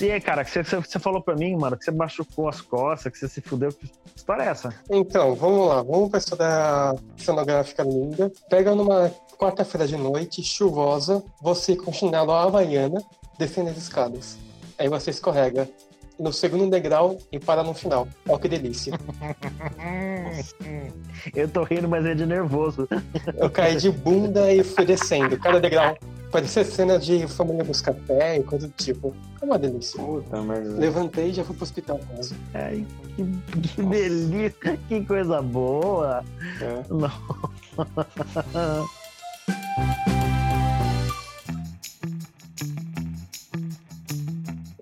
Aí, cara, que você, você falou pra mim, mano, que você machucou as costas, que você se fudeu. Que história é essa? Então, vamos lá. Vamos pra história cenográfica linda. Pega numa quarta-feira de noite, chuvosa, você com chinelo havaiana, descendo as escadas. Aí você escorrega no segundo degrau e para no final. Olha que delícia. Eu tô rindo, mas é de nervoso. Eu caí de bunda e fui descendo. Cada degrau parecia cena de família dos café e coisa do tipo. É uma delícia. Puta merda. Levantei e já fui pro hospital quase. Ai, que, que delícia, que coisa boa. É. Não.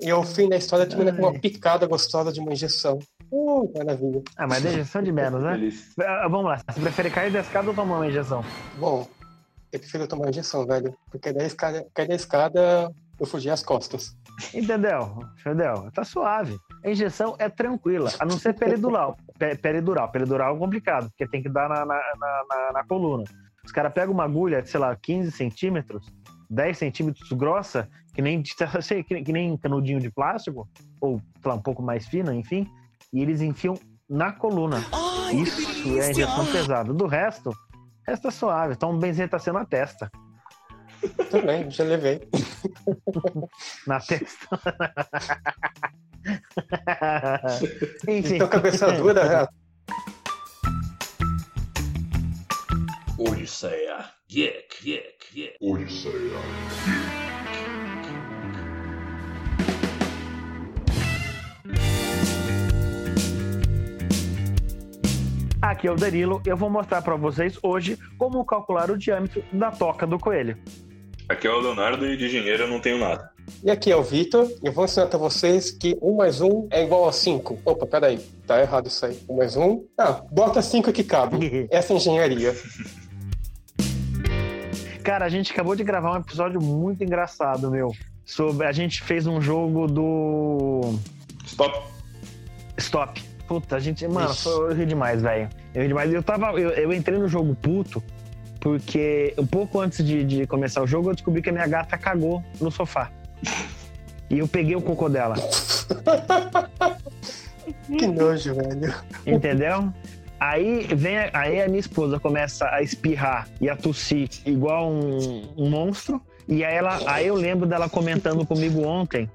E ao fim da história termina com uma picada gostosa de uma injeção. Uh, maravilha. Ah, mas é injeção de menos, né? Ah, Vamos lá, você prefere cair da escada ou tomar uma injeção? Bom, eu prefiro tomar injeção, velho. Porque da escada, cair da escada, eu fugi as costas. Entendeu? Entendeu? Tá suave. A injeção é tranquila, a não ser peridural. Pe- Peridural. Peridural é complicado, porque tem que dar na, na, na, na- na coluna. Os caras pegam uma agulha, sei lá, 15 centímetros, 10 centímetros grossa, que nem, sei, que, que nem canudinho de plástico, ou sei lá, um pouco mais fino, enfim, e eles enfiam na coluna. Isso é injeção pesada. Do resto, é suave. Então, um benzetacil na testa. Também, já levei. Na testa. Enfim. Então, cabeça dura, já. Odisseia. Geek, geek, geek. Odisseia. Aqui é o Danilo, eu vou mostrar para vocês hoje como calcular o diâmetro da toca do coelho. Aqui é o Leonardo e de dinheiro eu não tenho nada. E aqui é o Vitor, e eu vou ensinar pra vocês que 1 mais 1 é igual a 5. Opa, peraí, tá errado isso aí. 1 mais 1. Ah, bota 5 que cabe. Essa é engenharia. Cara, a gente acabou de gravar um episódio muito engraçado, meu. Sobre a gente fez um jogo do Stop. Stop. Puta, a gente, mano, Ixi. foi, eu ri demais, velho. Eu ri demais. Eu tava, eu, eu entrei no jogo puto porque um pouco antes de, de começar o jogo eu descobri que a minha gata cagou no sofá. E eu peguei o cocô dela. Que nojo, velho. Entendeu? Aí vem, aí a minha esposa começa a espirrar e a tossir igual um, um monstro. E aí, ela, aí eu lembro dela comentando comigo ontem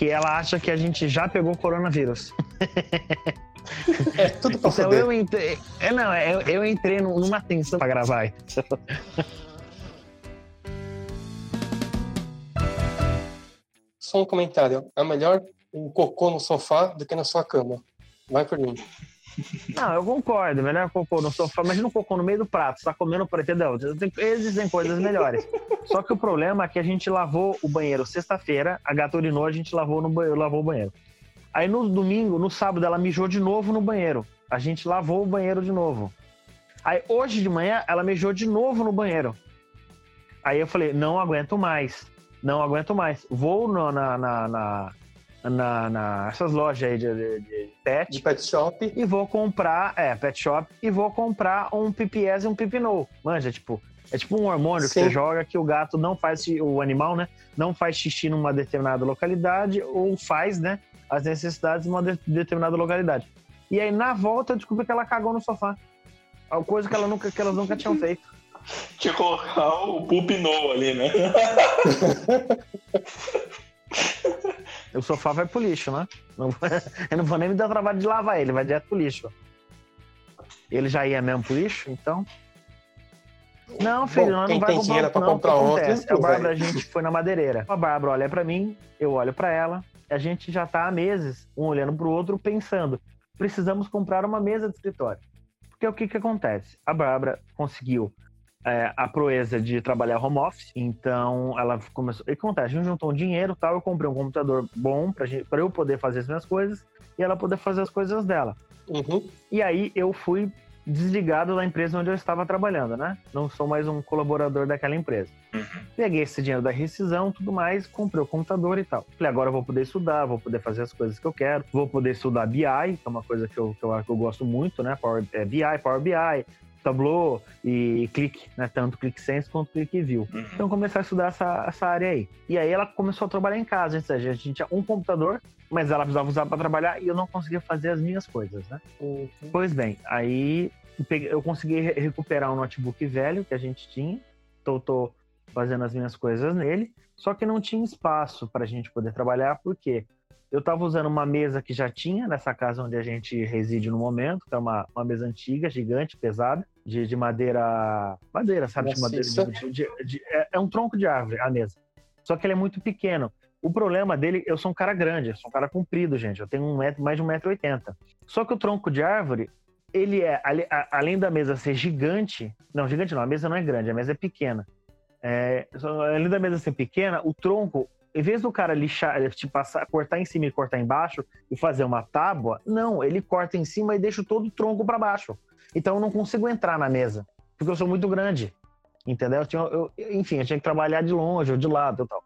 que ela acha que a gente já pegou coronavírus. É tudo pra Então foder. eu entrei. É, não, eu, eu entrei num- numa tensão pra gravar. Só um comentário. É melhor um cocô no sofá do que na sua cama. Vai por mim. Não, eu concordo. Melhor cocô no sofá. Imagina um cocô no meio do prato. Tá comendo entendeu? Tem- Existem coisas melhores. Só que o problema é que a gente lavou o banheiro sexta-feira, a gata urinou, a gente lavou, no banheiro, lavou o banheiro. Aí no domingo, no sábado, ela mijou de novo no banheiro. A gente lavou o banheiro de novo. Aí hoje de manhã, ela mijou de novo no banheiro. Aí eu falei, não aguento mais. Não aguento mais. Vou no- na, na, na, na, na- essas lojas aí de, de, de pet De pet shop. e vou comprar, é, pet shop, e vou comprar um pipiés e um pipinol. Manja, tipo, é tipo um hormônio que Sim. você joga que o gato não faz, o animal, né, não faz xixi numa determinada localidade ou faz, né, as necessidades numa de- determinada localidade. E aí, na volta, eu descobri que ela cagou no sofá. Uma coisa que, ela nunca, que elas nunca tinham feito. Tinha que colocar o pulpinou ali, né? O sofá vai pro lixo, né? Não, eu não vou nem me dar trabalho de lavar ele, vai direto pro lixo. Ele já ia mesmo pro lixo, então. Não, filho, Bom, quem não vai comprar, dinheiro pra não, comprar o que outro, acontece? A não. Bárbara, a gente foi na madeireira. A Bárbara olha pra mim, eu olho pra ela, e a gente já tá há meses, um olhando pro outro, pensando: precisamos comprar uma mesa de escritório. Porque o que que acontece? A Bárbara conseguiu é, a proeza de trabalhar home office, então ela começou. E acontece, a gente juntou um dinheiro tal, eu comprei um computador bom pra, gente, pra eu poder fazer as minhas coisas e ela poder fazer as coisas dela. Uhum. E aí eu fui desligado da empresa onde eu estava trabalhando, né? Não sou mais um colaborador daquela empresa. Peguei esse dinheiro da rescisão, tudo mais, comprei o computador e tal. Falei, agora eu vou poder estudar, vou poder fazer as coisas que eu quero, vou poder estudar BI, que é uma coisa que eu, que eu, que eu gosto muito, né? Power, é, BI, Power BI, Tableau e Click, né? Tanto ClickSense quanto ClickView. Uhum. Então comecei a estudar essa, essa área aí. E aí ela começou a trabalhar em casa, ou seja, a gente tinha um computador, mas ela precisava usar para trabalhar e eu não conseguia fazer as minhas coisas, né? Uhum. Pois bem, aí eu consegui re- recuperar um notebook velho que a gente tinha, tô, tô fazendo as minhas coisas nele, só que não tinha espaço para a gente poder trabalhar, porque eu estava usando uma mesa que já tinha nessa casa onde a gente reside no momento, que é uma, uma mesa antiga, gigante, pesada, de, de madeira. Madeira, sabe? De madeira. De- de- de- é, é um tronco de árvore a mesa. Só que ele é muito pequeno. O problema dele, eu sou um cara grande, eu sou um cara comprido, gente. Eu tenho um metro, mais de 1,80m. Só que o tronco de árvore, ele é, além da mesa ser gigante, não, gigante não, a mesa não é grande, a mesa é pequena. É, além da mesa ser pequena, o tronco, em vez do cara lixar, te passar, cortar em cima e cortar embaixo e fazer uma tábua, não, ele corta em cima e deixa todo o tronco para baixo. Então eu não consigo entrar na mesa, porque eu sou muito grande. Entendeu? Eu tinha- eu- enfim, eu tinha que trabalhar de longe ou de lado e tal.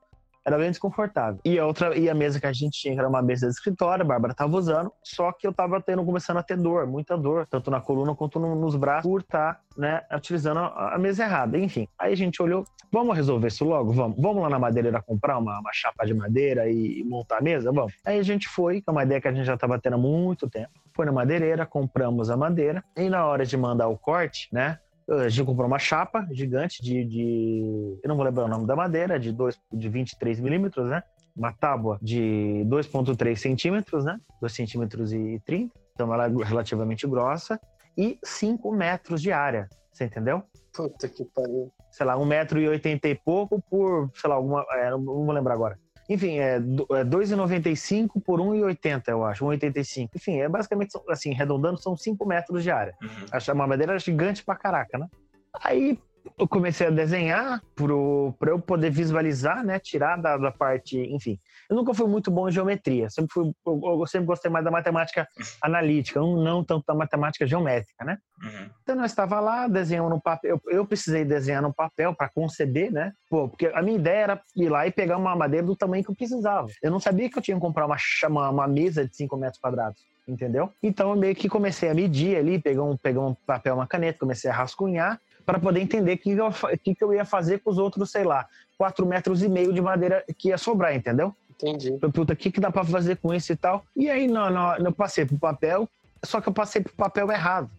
Era bem desconfortável. E a outra, e a mesa que a gente tinha, que era uma mesa de escritório, a Bárbara tava usando, só que eu tava tendo, começando a ter dor, muita dor, tanto na coluna quanto no- nos braços, por estar, né, utilizando a, a mesa errada. Enfim, aí a gente olhou, vamos resolver isso logo? Vamos. Vamos lá na madeireira comprar uma, uma chapa de madeira e, e montar a mesa? Vamos. Aí a gente foi, com uma ideia que a gente já tava tendo há muito tempo. Foi na madeireira, compramos a madeira, e na hora de mandar o corte, né, a gente comprou uma chapa gigante de, de- Eu não vou lembrar o nome da madeira, de, dois, de 23 milímetros, né? Uma tábua de 2,3 centímetros, né? 2 centímetros e 30. Então ela é relativamente grossa. E 5 metros de área. Você entendeu? Puta que pariu. Sei lá, 1,80m e pouco por, sei lá, alguma. é, não vou lembrar agora. Enfim, é é 2,95 por 1,80, eu acho, 1,85. Enfim, é basicamente, assim, arredondando, são 5 metros de área. Uhum. A uma madeira era gigante pra caraca, né? Aí eu comecei a desenhar pro, pra eu poder visualizar, né? Tirar da, da parte, enfim. Eu nunca fui muito bom em geometria. Sempre fui, eu, eu sempre gostei mais da matemática analítica, não, não tanto da matemática geométrica, né? Uhum. Então nós estava lá desenhando no papel. Eu, eu precisei desenhar no papel para conceber, né? Pô, porque a minha ideia era ir lá e pegar uma madeira do tamanho que eu precisava. Eu não sabia que eu tinha que comprar uma, uma, uma mesa de 5 metros quadrados. Entendeu? Então eu meio que comecei a medir ali, pegar um, um papel, uma caneta, comecei a rascunhar para poder entender o que, que, que eu ia fazer com os outros, sei lá, 4 metros e meio de madeira que ia sobrar, entendeu? Entendi. Puta, o que, que dá pra fazer com isso e tal? E aí, não, não, eu passei pro papel, só que eu passei pro papel errado.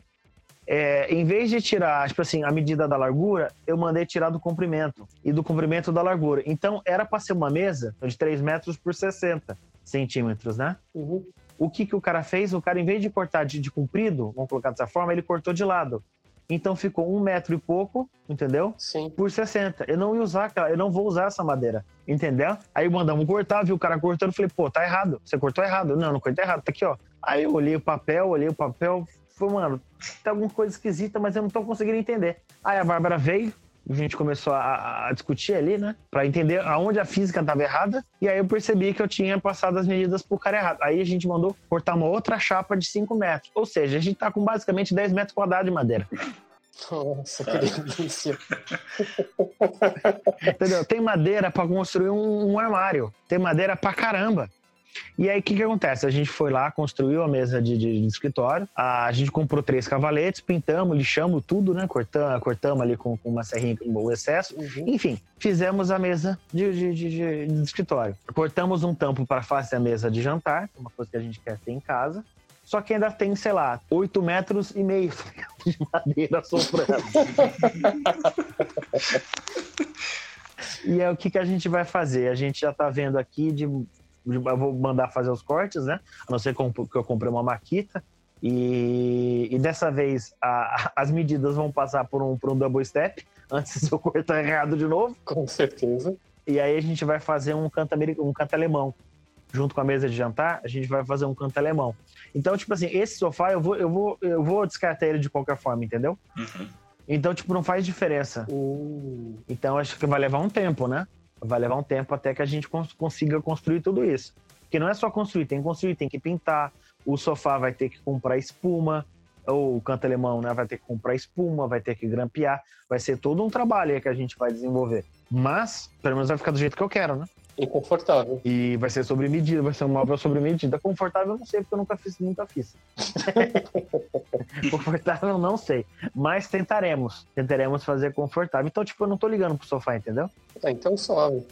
É, em vez de tirar, tipo assim, a medida da largura, eu mandei tirar do comprimento e do comprimento da largura. Então, era pra ser uma mesa de 3 metros por 60 centímetros, né? Uhum. O que, que o cara fez? O cara, em vez de cortar de, de comprido, vamos colocar dessa forma, ele cortou de lado. Então ficou um metro e pouco, entendeu? Sim. por 60. Eu não ia usar, aquela- eu não vou usar essa madeira, entendeu? Aí mandamos cortar, viu o cara cortando, falei, pô, tá errado, você cortou errado. Não, não cortei errado, tá aqui, ó. Aí eu olhei o papel, olhei o papel, falei, mano, tem alguma coisa esquisita, mas eu não tô conseguindo entender. Aí a Bárbara veio, a gente começou a, a discutir ali, né, pra entender aonde a física tava errada, e aí eu percebi que eu tinha passado as medidas pro cara errado. Aí a gente mandou cortar uma outra chapa de 5 metros, ou seja, a gente tá com basicamente 10 metros quadrados de madeira. Nossa, que delícia. Entendeu? Tem madeira para construir um, um armário. Tem madeira pra caramba. E aí, o que, que acontece? A gente foi lá, construiu a mesa de, de- de escritório, a gente comprou três cavaletes, pintamos, lixamos tudo, né? Cortamos, cortamos ali com, com uma serrinha o excesso. Uhum. Enfim, fizemos a mesa de, de- de- escritório. Cortamos um tampo para face a mesa de jantar, uma coisa que a gente quer ter em casa. Só que ainda tem, sei lá, 8 metros e meio de madeira soprando. E é o que, que a gente vai fazer? A gente já tá vendo aqui de. Eu vou mandar fazer os cortes, né? A não ser que eu- comprei uma maquita. E, e dessa vez a- as medidas vão passar por um, por um double step, antes de eu cortar errado de novo. Com certeza. E aí a gente vai fazer um canto, um canto alemão. Junto com a mesa de jantar, a gente vai fazer um canto alemão. Então, tipo assim, esse sofá eu vou, eu vou, eu vou descartar ele de qualquer forma, entendeu? Uhum. Então, tipo, não faz diferença. Então acho que vai levar um tempo, né? Vai levar um tempo até que a gente cons- consiga construir tudo isso. Porque não é só construir, tem que construir, tem que pintar. O sofá vai ter que comprar espuma, ou o canto alemão, né? Vai ter que comprar espuma, vai ter que grampear. Vai ser todo um trabalho que a gente vai desenvolver. Mas, pelo menos vai ficar do jeito que eu quero, né? Inconfortável. E vai ser sobre medida, vai ser um móvel sobre medida. Confortável eu não sei, porque eu nunca fiz, nunca fiz. confortável não sei. Mas tentaremos. Tentaremos fazer confortável. Então, tipo, eu não tô ligando pro sofá, entendeu? Ah, então suave.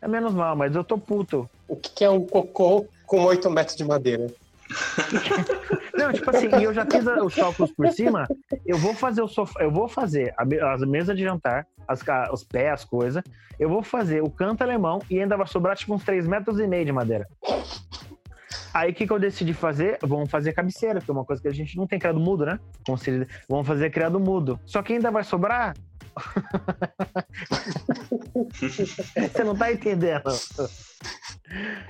É menos mal, mas eu tô puto. O que que é um cocô com 8 metros de madeira? Não, tipo assim, eu já fiz os cálculos por cima. Eu vou fazer o sofá, eu vou fazer as mesas de jantar, as, os pés, as coisas. Eu vou fazer o canto alemão e ainda vai sobrar tipo uns 3 metros e meio de madeira. Aí o que, que eu decidi fazer? Vamos fazer cabeceira, que é uma coisa que a gente não tem criado mudo, né? Vamos fazer criado mudo. Só que ainda vai sobrar. Você não tá entendendo.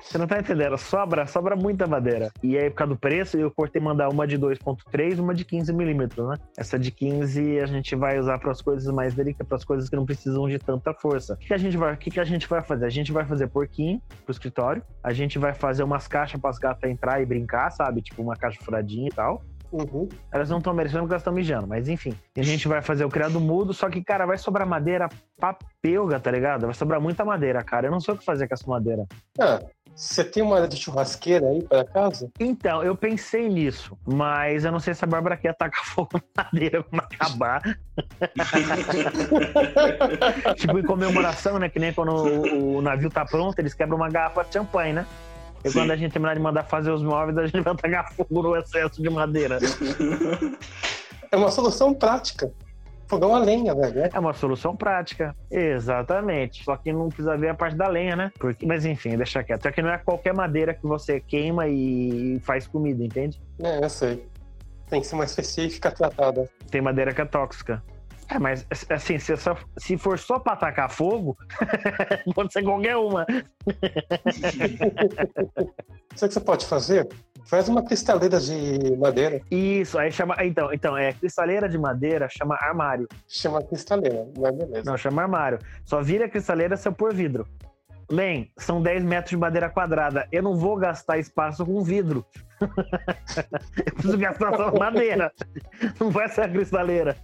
Você não tá entendendo. Sobra, sobra muita madeira. E aí, por causa do preço, eu cortei mandar uma de 2.3 uma de 15 milímetros, né? Essa de 15 a gente vai usar para as coisas mais delicadas, para as coisas que não precisam de tanta força. O que, a gente vai, que, que a gente vai fazer? A gente vai fazer porquinho pro escritório. A gente vai fazer umas caixas para as gatas entrar e brincar, sabe? Tipo uma caixa furadinha e tal. Uhum. Elas não estão merecendo porque elas estão mijando, mas enfim. E a gente vai fazer o criado mudo, só que, cara, vai sobrar madeira papelga, tá ligado? Vai sobrar muita madeira, cara. Eu não sei o que fazer com essa madeira. Ah, você tem uma área de churrasqueira aí para casa? Então, eu pensei nisso, mas eu não sei se a Bárbara quer tacar fogo na madeira quando acabar. tipo, em comemoração, né? Que nem quando o, o navio tá pronto, eles quebram uma garrafa de champanhe, né? E Sim. quando a gente terminar de mandar fazer os móveis, a gente vai tacar fogo no excesso de madeira. É uma solução prática. Fogão a lenha, velho. né? É uma solução prática. Exatamente. Só que não precisa ver a parte da lenha, né? Porque, mas enfim, deixa quieto. Só que não é qualquer madeira que você queima e faz comida, entende? É, eu sei. Tem que ser uma específica tratada. Tem madeira que é tóxica. É, mas assim, se, só- se for só pra atacar fogo, pode ser qualquer uma. Sabe o que você pode fazer? Faz uma cristaleira de madeira, Isso, aí chama. Então, então, é cristaleira de madeira, chama armário. chama cristaleira, mas beleza. Não, chama armário. Só vira cristaleira se eu pôr vidro. Len, são 10 metros de madeira quadrada. Eu não vou gastar espaço com vidro. eu preciso gastar só madeira. Não vai ser a cristaleira.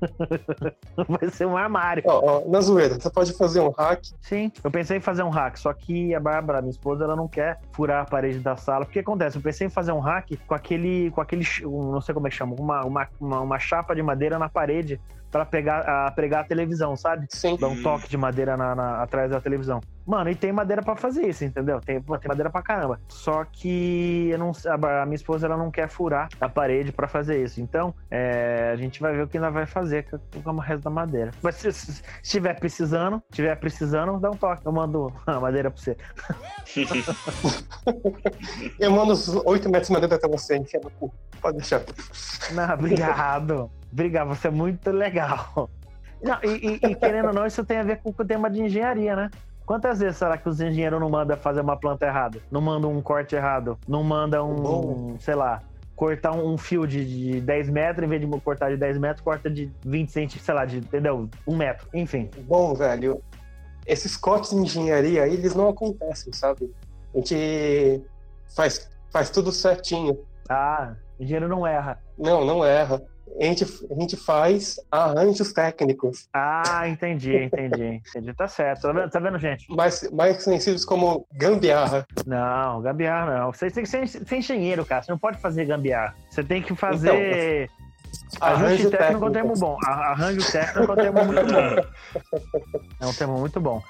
Vai ser um armário. Ó, ó, na zoeira, você pode fazer um hack. Sim, eu pensei em fazer um hack, só que a Bárbara, minha esposa, ela não quer furar a parede da sala. O que acontece? Eu pensei em fazer um hack com aquele, com aquele, não sei como é que chama, uma, uma, uma, uma chapa de madeira na parede para pegar, a, pregar a televisão, sabe? Sim. Dar um toque de madeira na, na- atrás da televisão. Mano, e tem madeira pra fazer isso, entendeu? Tem, tem madeira pra caramba. Só que não, a, minha esposa ela não quer furar a parede pra fazer isso. Então, é, a gente vai ver o que ainda vai fazer com, o resto da madeira. Mas se, se estiver precisando, tiver precisando, dá um toque. Eu mando a madeira pra você. Eu mando os 8 metros de madeira até você, enfia no cu. Pode deixar. Não, obrigado. obrigado, você é muito legal. Não, e, e- e querendo ou não, isso tem a ver com o tema de engenharia, né? Quantas vezes será que os engenheiros não mandam fazer uma planta errada? Não mandam um corte errado? Não mandam, um, Bom. sei lá, cortar um, um fio de, de 10 metros, em vez de cortar de 10 metros, corta de 20 centímetros, sei lá, de, entendeu? Um metro. Enfim. Bom, velho, esses cortes de engenharia aí, eles não acontecem, sabe? A gente faz, faz tudo certinho. Ah, engenheiro não erra. Não, não erra. A gente, a gente faz arranjos técnicos, Ah, entendi, entendi, entendi. Tá certo. Tá vendo, tá vendo gente? mais, mais conhecidos como gambiarra. Não, gambiarra não. Você tem que ser, ser engenheiro, cara. Você não pode fazer gambiarra. Você tem que fazer. Ajuste Arranjo técnico é um termo bom. Arranjo técnico é um termo muito bom. É um termo muito bom.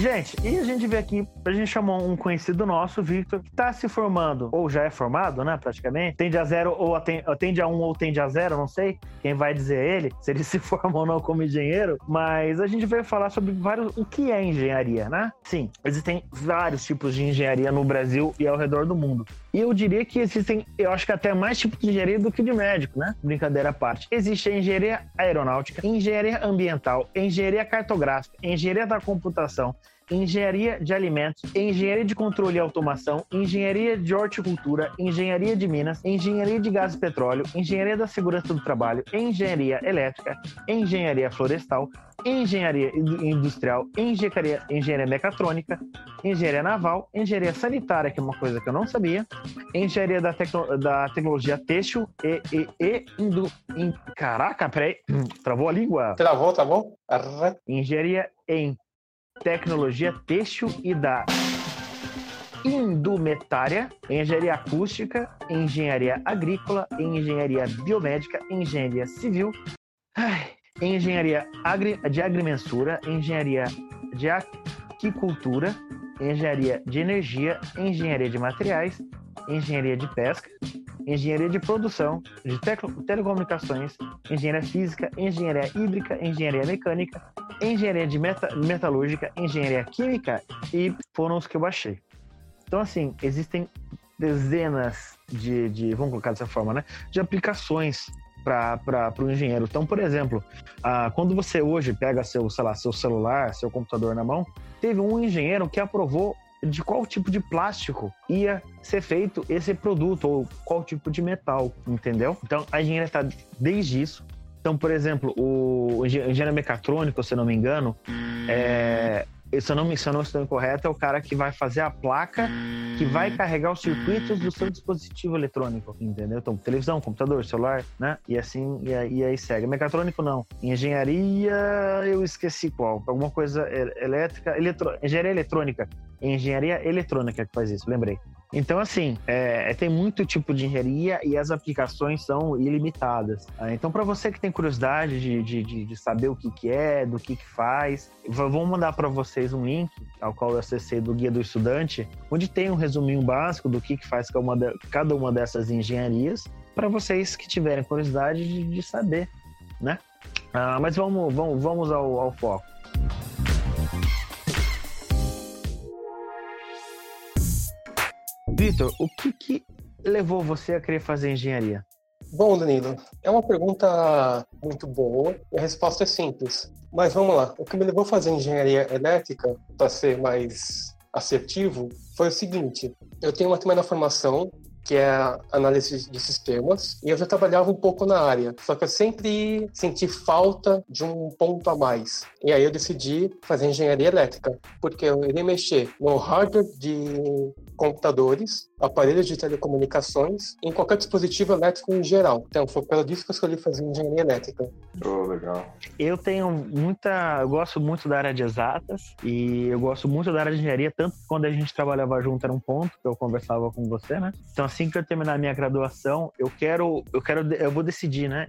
Gente, e a gente vê aqui, a gente chamou um conhecido nosso, Victor, que tá se formando, ou já é formado, né, praticamente. Tende a zero, ou aten- tende a um, ou tende a zero, não sei. Quem vai dizer ele, se ele se forma ou não como engenheiro. Mas a gente veio falar sobre vários, o que é engenharia, né? Sim, existem vários tipos de engenharia no Brasil e ao redor do mundo. E eu diria que existem, eu acho que até mais tipos de engenharia do que de médico, né? Brincadeira à parte. Existe a engenharia aeronáutica, engenharia ambiental, engenharia cartográfica, engenharia da computação, engenharia de alimentos, engenharia de controle e automação, engenharia de horticultura, engenharia de minas, engenharia de gás e petróleo, engenharia da segurança do trabalho, engenharia elétrica, engenharia florestal, engenharia industrial, engenharia, engenharia mecatrônica, engenharia naval, engenharia sanitária, que é uma coisa que eu não sabia, engenharia da, tecno, da tecnologia têxtil e, e, e indu, in, caraca, peraí, travou a língua. Travou, travou? Engenharia em tecnologia têxtil e da indumentária, engenharia acústica, engenharia agrícola, engenharia biomédica, engenharia civil, engenharia de agrimensura, engenharia de aquicultura, engenharia de energia, engenharia de materiais, engenharia de pesca, engenharia de produção, de telecomunicações, engenharia física, engenharia hídrica, engenharia mecânica, engenharia de meta metalúrgica, engenharia química e foram os que eu baixei. Então, assim, existem dezenas de, de vamos colocar dessa forma, né, de aplicações para o engenheiro. Então, por exemplo, ah, quando você hoje pega seu, sei lá, seu celular, seu computador na mão, teve um engenheiro que aprovou de qual tipo de plástico ia ser feito esse produto ou qual tipo de metal, entendeu? Então, a engenharia está desde isso. Então, por exemplo, o engenheiro mecatrônico, se eu não me engano, é, se eu não, se eu não estou incorreto, é o cara que vai fazer a placa que vai carregar os circuitos do seu dispositivo eletrônico, entendeu? Então, televisão, computador, celular, né? E assim, e aí, e aí segue. Mecatrônico, não. Engenharia, eu esqueci qual. Alguma coisa elétrica, eletro, engenharia eletrônica. Engenharia eletrônica que faz isso, lembrei. Então, assim, é, é, tem muito tipo de engenharia e as aplicações são ilimitadas. Tá? Então, para você que tem curiosidade de, de, de, saber o que, que é, do que, que faz, vou mandar para vocês um link ao qual eu acessei do Guia do Estudante, onde tem um resuminho básico do que, que faz cada uma dessas engenharias, para vocês que tiverem curiosidade de, de saber, né? Ah, mas vamos, vamos, vamos ao, ao foco. Vitor, o que, que levou você a querer fazer engenharia? Bom, Danilo, é uma pergunta muito boa e a resposta é simples. Mas vamos lá. O que me levou a fazer engenharia elétrica, para ser mais assertivo, foi o seguinte: eu tenho uma primeira formação que é a análise de sistemas, e eu já trabalhava um pouco na área, só que eu sempre senti falta de um ponto a mais. E aí eu decidi fazer engenharia elétrica, porque eu iria mexer no hardware de computadores, aparelhos de telecomunicações, em qualquer dispositivo elétrico em geral. Então, foi pelo disso que eu escolhi fazer engenharia elétrica. Oh, legal. Eu tenho muita. Eu gosto muito da área de exatas e eu gosto muito da área de engenharia, tanto que quando a gente trabalhava junto era um ponto que eu conversava com você, né? Então, assim que eu terminar a minha graduação, eu quero. Eu quero. Eu vou decidir, né?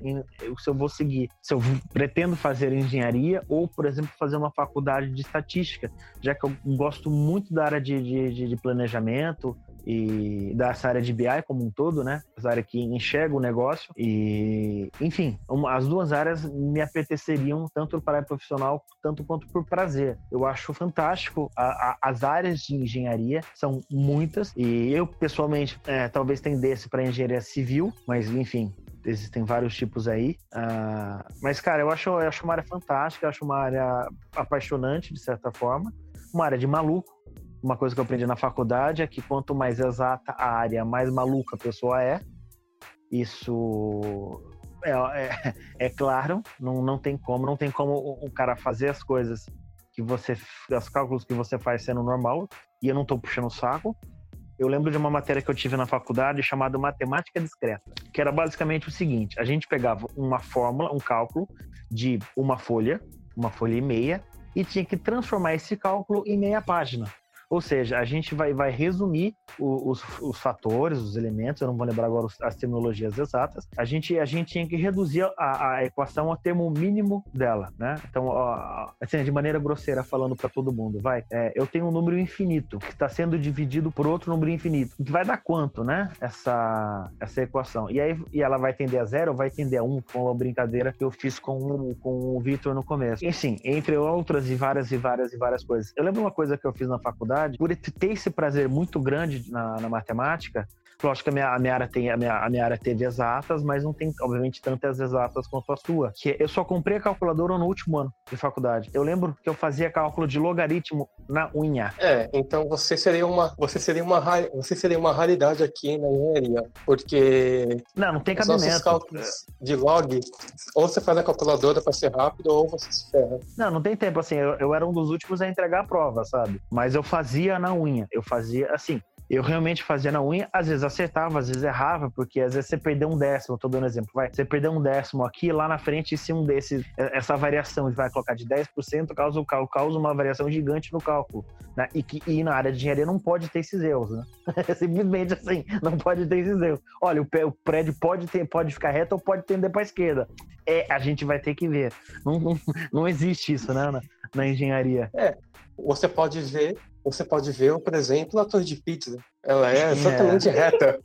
se eu vou seguir. Se eu pretendo fazer engenharia ou, por exemplo, fazer uma faculdade de estatística, já que eu gosto muito da área de, de, de planejamento e dessa área de BI como um todo, né? Essa área que enxerga o negócio e, enfim, uma, as duas áreas me apeteceriam tanto para profissional tanto quanto por prazer. Eu acho fantástico a, a, as áreas de engenharia são muitas e eu pessoalmente é, talvez tendesse para engenharia civil, mas enfim, existem vários tipos aí. Uh, mas, cara, eu acho, eu acho uma área fantástica, eu acho uma área apaixonante, de certa forma. Uma área de maluco, uma coisa que eu aprendi na faculdade é que quanto mais exata a área, mais maluca a pessoa é. Isso é, é, é claro, não, não tem como, não tem como o, o, cara fazer as coisas que você, os cálculos que você faz sendo normal, e eu não estou puxando o saco. Eu lembro de uma matéria que eu tive na faculdade chamada Matemática Discreta, que era basicamente o seguinte: a gente pegava uma fórmula, um cálculo de uma folha, uma folha e meia, e tinha que transformar esse cálculo em meia página. Ou seja, a gente vai, vai resumir os, os, fatores, os elementos, eu não vou lembrar agora as terminologias exatas, a gente, a gente tinha que reduzir a, a equação ao termo mínimo dela, né? Então, ó, assim, de maneira grosseira, falando para todo mundo, vai, é, eu tenho um número infinito que está sendo dividido por outro número infinito, vai dar quanto, né? Essa, essa equação. E aí e ela vai tender a zero ou vai tender a um, com a brincadeira que eu fiz com, com o Victor no começo. E sim, entre outras e várias e várias e várias coisas. Eu lembro uma coisa que eu fiz na faculdade, por ter esse prazer muito grande na, na matemática, Lógico que a minha, a minha área tem a minha, a minha área teve exatas, mas não tem, obviamente, tantas exatas quanto a sua. Que eu só comprei a calculadora no último ano de faculdade. Eu lembro que eu fazia cálculo de logaritmo na unha. É, então você seria uma, você seria uma, você seria uma raridade aqui na engenharia, porque Não, não tem os nossos cabimento. cálculos de log, ou você faz a calculadora para ser rápido, ou você se ferra. Não, não tem tempo assim. Eu, eu era um dos últimos a entregar a prova, sabe? Mas eu fazia na unha. Eu fazia assim. Eu realmente fazia na unha, às vezes acertava, às vezes errava, porque às vezes você perdeu um décimo, tô dando exemplo, vai, você perdeu um décimo aqui, lá na frente, se um desses, essa variação vai colocar de 10%, causa, causa uma variação gigante no cálculo, né? E, que, e na área de engenharia não pode ter esses erros, né? Simplesmente assim, não pode ter esses erros. Olha, o, prédio pode, ter, pode ficar reto ou pode tender para a esquerda. É, a gente vai ter que ver. Não, não, não existe isso, né, na, na engenharia. Você pode ver, você pode ver, por exemplo, a torre de pizza. Ela é exatamente reta.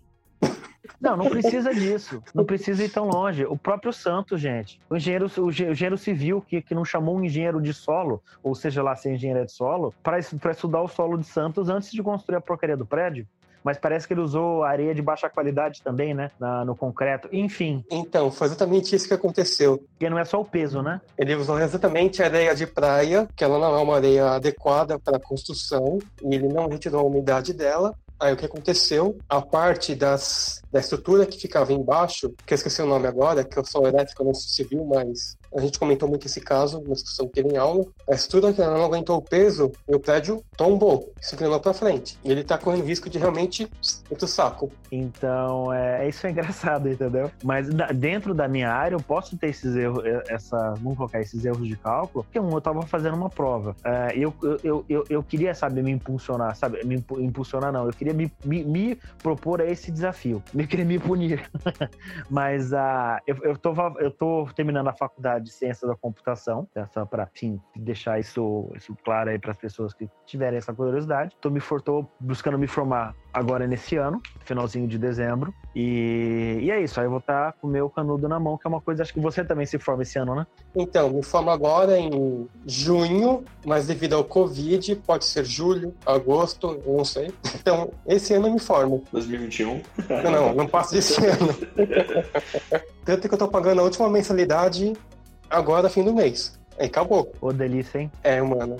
Não, não precisa disso. Não precisa ir tão longe. O próprio Santos, gente. O engenheiro, o engen- o engenheiro civil que, que não chamou um engenheiro de solo, ou seja lá se é engenheiro de solo, para estudar o solo de Santos antes de construir a porcaria do prédio. Mas parece que ele usou areia de baixa qualidade também, né? na- no concreto. Enfim, Então, foi exatamente isso que aconteceu. porque não é só o peso, né? Ele usou exatamente a areia de praia, que ela não é uma areia adequada para construção, e ele não retirou a umidade dela. Aí o que aconteceu? A parte das, da estrutura que ficava embaixo, que eu esqueci o nome agora, que eu sou elétrico, não sou civil, mas a gente comentou muito esse caso na discussão que teve em aula. A estrutura que não aguentou o peso e o prédio tombou, se inclinou para frente. E ele tá correndo risco de realmente ir pro saco. Então, é, isso é engraçado, entendeu? Mas dentro da minha área, eu posso ter esses erros, eh, essa, vamos colocar esses erros de cálculo, porque um, eu estava fazendo uma prova. É, eu, eu, eu, eu queria, sabe, me impulsionar, sabe? Me impu- impulsionar, não. Eu queria me, me, me propor a esse desafio. Eu queria me punir. Mas ah, eu, eu, tô, eu tô terminando a faculdade de Ciência da Computação, né, só para, deixar isso, isso claro aí para as pessoas que tiverem essa curiosidade. Tô, me tô buscando me formar agora nesse ano, finalzinho de dezembro. E, e é isso, aí eu vou estar com o meu canudo na mão, que é uma coisa, acho que você também se forma esse ano, né? Então, me formo agora em junho, mas devido ao Covid, pode ser julho, agosto, não sei. Então, esse ano eu me formo. 2021. Não, não, não passo desse ano. Tanto que eu tô pagando a última mensalidade agora, fim do mês. Aí acabou. Ô, delícia, hein? É, mano.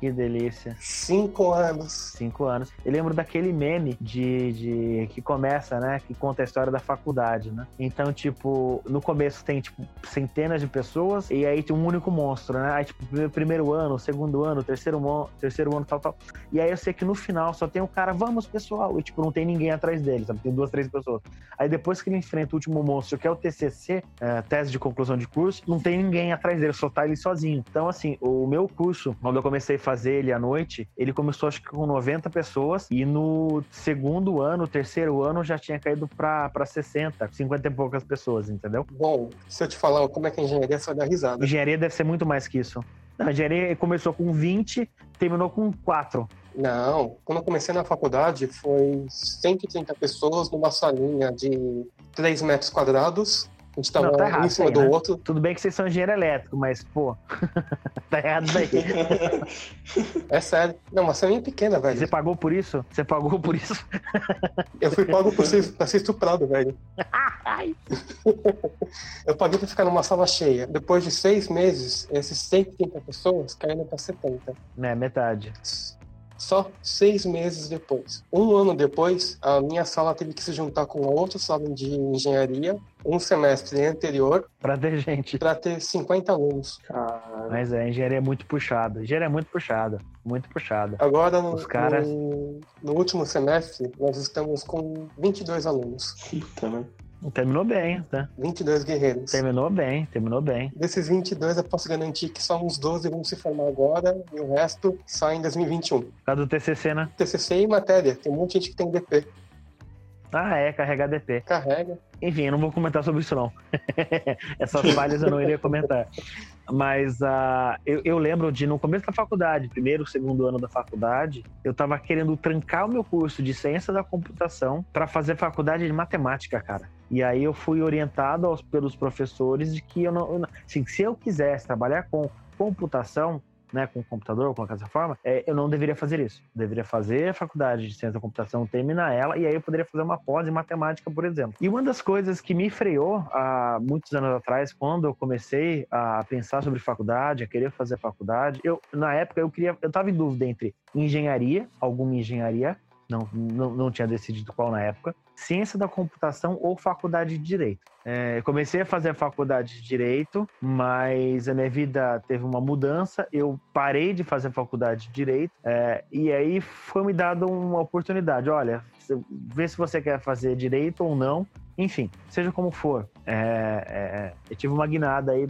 Que delícia. Cinco anos. Cinco anos. Eu lembro daquele meme de, de que começa, né? Que conta a história da faculdade, né? Então, tipo, no começo tem, tipo, centenas de pessoas e aí tem um único monstro, né? Aí, tipo, primeiro- ano, segundo ano, terceiro, terceiro ano, tal, tal. E aí eu sei que no final só tem o cara, vamos, pessoal. E, tipo, não tem ninguém atrás dele, sabe? Tem duas, três pessoas. Aí depois que ele enfrenta o último monstro, que é o TCC, é, tese de conclusão de curso, não tem ninguém atrás dele, só tá ele sozinho. Então, assim, o meu curso, quando eu comecei a fazer ele à noite, ele começou acho que com 90 pessoas e no segundo ano, terceiro ano, já tinha caído pra 60, 50 e poucas pessoas, entendeu? Bom, se eu te falar como é que a engenharia, vai dar risada. Engenharia deve ser muito mais que isso. A engenharia começou com 20, terminou com 4. Não, quando eu comecei na faculdade, foi 130 pessoas numa salinha de 3 metros quadrados. A gente tava Não, tá um errado em isso cima do né? outro. Tudo bem que vocês são engenheiro elétrico, mas, pô, tá errado isso aí. É sério. Não, uma salinha pequena, velho. Você pagou por isso? Você pagou por isso? Eu fui pago por ser, pra ser estuprado, velho. Eu paguei pra ficar numa sala cheia. Depois de seis meses, esses 130 pessoas caíram pra 70. É, metade. Só seis meses depois. Um ano depois, a minha sala teve que se juntar com a outra sala de engenharia, um semestre anterior, Pra ter gente. para ter 50 alunos. Mas é, engenharia é muito puxada. Engenharia é muito puxada. Muito puxada. Agora, no, Os caras- no, no último semestre, nós estamos com 22 alunos. Puta, né? Terminou bem, tá? 22 guerreiros. Terminou bem, terminou bem. Desses 22, eu posso garantir que só uns 12 vão se formar agora e o resto só em 2021. Por causa do TCC, né? TCC e matéria. Tem um monte de gente que tem DP. Ah, é, carregar DP. Carrega. Enfim, eu não vou comentar sobre isso, não. Essas falhas eu não iria comentar. Mas ah, eu, eu lembro de, no começo da faculdade, primeiro, segundo ano da faculdade, eu tava querendo trancar o meu curso de ciência da computação para fazer faculdade de matemática, cara. E aí eu fui orientado aos, pelos professores de que eu não- assim, se eu quisesse trabalhar com computação, né, com o computador, com essa forma, é, eu não deveria fazer isso. Eu deveria fazer a faculdade de ciência da computação, terminar ela, e aí eu poderia fazer uma pós em matemática, por exemplo. E uma das coisas que me freou há muitos anos atrás, quando eu comecei a pensar sobre faculdade, a querer fazer faculdade, eu, na época, eu queria, eu estava em dúvida entre engenharia, alguma engenharia, não, não, não tinha decidido qual na época, ciência da computação ou faculdade de direito. É, comecei a fazer a faculdade de direito, mas a minha vida teve uma mudança. Eu parei de fazer a faculdade de direito é, e aí foi me dada uma oportunidade. Olha, vê se você quer fazer direito ou não. Enfim, seja como for. É, é eu tive uma guinada aí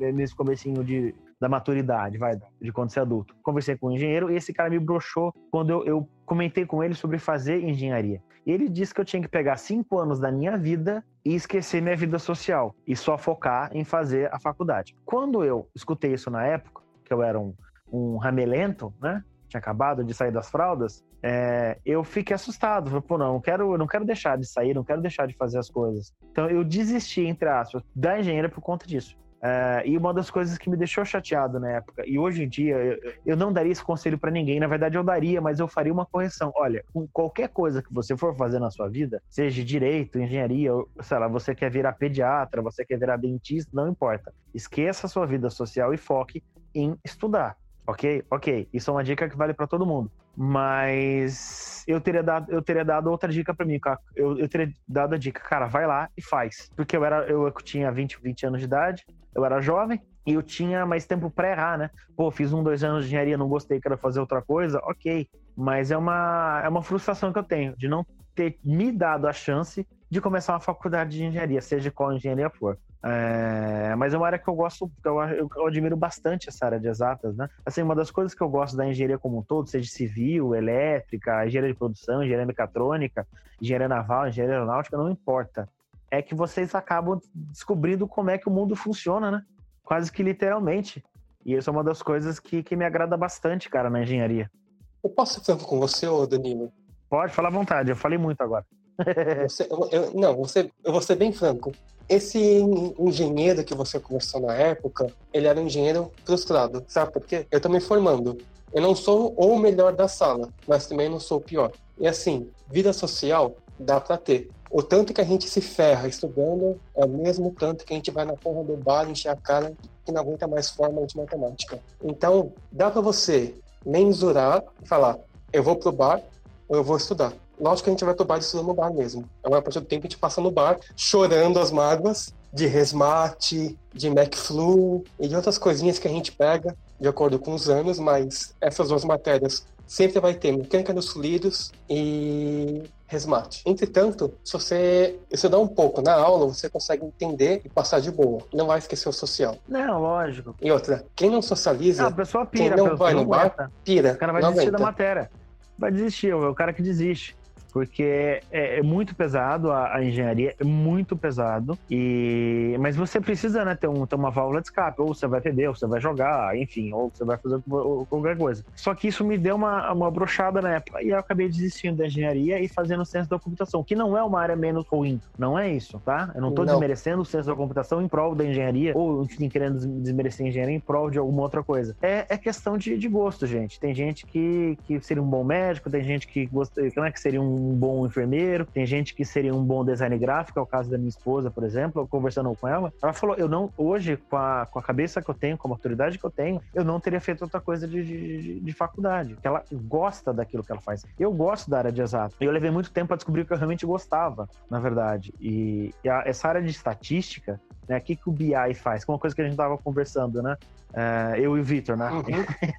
é, nesse comecinho de, da maturidade, vai, de quando você é adulto. Conversei com um engenheiro e esse cara me broxou quando eu, eu comentei com ele sobre fazer engenharia. Ele disse que eu tinha que pegar cinco anos da minha vida e esquecer minha vida social e só focar em fazer a faculdade. Quando eu escutei isso na época, que eu era um, um ramelento, né? Tinha acabado de sair das fraldas, é, eu fiquei assustado. Falei, pô, não, não quero, não quero deixar de sair, não quero deixar de fazer as coisas. Então eu desisti, entre aspas, da engenharia por conta disso. Uh, e uma das coisas que me deixou chateado na época, e hoje em dia eu, eu não daria esse conselho para ninguém, na verdade eu daria, mas eu faria uma correção. Olha, com qualquer coisa que você for fazer na sua vida, seja direito, engenharia, sei lá, você quer virar pediatra, você quer virar dentista, não importa. Esqueça a sua vida social e foque em estudar. Ok? Ok. Isso é uma dica que vale para todo mundo. Mas eu teria dado, eu teria dado outra dica para mim, cara. Eu, eu teria dado a dica, cara, vai lá e faz. Porque eu era, eu tinha 20, 20 anos de idade, eu era jovem e eu tinha mais tempo para errar, né? Pô, fiz um, dois anos de engenharia, não gostei, quero fazer outra coisa, ok. Mas é uma, é uma frustração que eu tenho de não ter me dado a chance de começar uma faculdade de engenharia, seja qual engenharia for. É, mas é uma área que eu gosto, eu, eu, eu, admiro bastante essa área de exatas, né? Assim, uma das coisas que eu gosto da engenharia como um todo, seja civil, elétrica, engenharia de produção, engenharia mecatrônica, engenharia naval, engenharia aeronáutica, não importa. É que vocês acabam descobrindo como é que o mundo funciona, né? Quase que literalmente. E isso é uma das coisas que, que me agrada bastante, cara, na engenharia. Eu posso ser com você, ô Danilo? Pode, falar à vontade, eu falei muito agora. Você, eu, não, você, eu vou ser bem franco. Esse engenheiro que você conversou na época, ele era um engenheiro frustrado. Sabe por quê? Eu tô me formando. Eu não sou o melhor da sala, mas também não sou o pior. E assim, vida social dá para ter. O tanto que a gente se ferra estudando é o mesmo tanto que a gente vai na porra do bar encher a cara que não aguenta mais fórmula de matemática. Então, dá para você mensurar e falar: eu vou pro bar ou eu vou estudar. Lógico que a gente vai pro bar estudar no bar mesmo. É uma parte do tempo que a gente passa no bar chorando as mágoas de resmate, de McFlu e de outras coisinhas que a gente pega de acordo com os anos, mas essas duas matérias sempre vai ter mecânica dos fluidos e resmate. Entretanto, se você estudar um pouco na aula, você consegue entender e passar de boa. Não vai esquecer o social. Não, lógico. E outra, quem não socializa, não, a pessoa pira, quem não vai no bar, pira. O cara vai desistir aguenta. da matéria. Vai desistir, é o cara que desiste porque é, é muito pesado a, a, engenharia, é muito pesado. E mas você precisa, né, ter, um, ter uma válvula de escape, ou você vai perder, ou você vai jogar, enfim, ou você vai fazer qualquer coisa. Só que isso me deu uma, uma brochada na época e eu acabei desistindo da engenharia e fazendo ciência da computação, que não é uma área menos ruim, não é isso, tá? Eu não tô não. desmerecendo ciência da computação em prol da engenharia, ou enfim, querendo desmerecer a engenharia em prol de alguma outra coisa. É, é questão de, de gosto, gente. Tem gente que, que seria um bom médico, tem gente que, gosta, que não é que seria um um bom enfermeiro, tem gente que seria um bom design gráfico, é o caso da minha esposa, por exemplo, conversando com ela, ela falou, eu não, hoje, com a, com a cabeça que eu tenho, com a autoridade que eu tenho, eu não teria feito outra coisa de, de, de faculdade, que ela gosta daquilo que ela faz. Eu gosto da área de exato. Eu levei muito tempo a descobrir o que eu realmente gostava, na verdade. E, e a, essa área de estatística, né, o que, que o BI faz? Que é uma coisa que a gente estava conversando, né? Uh, eu e o Vitor, né? Uhum.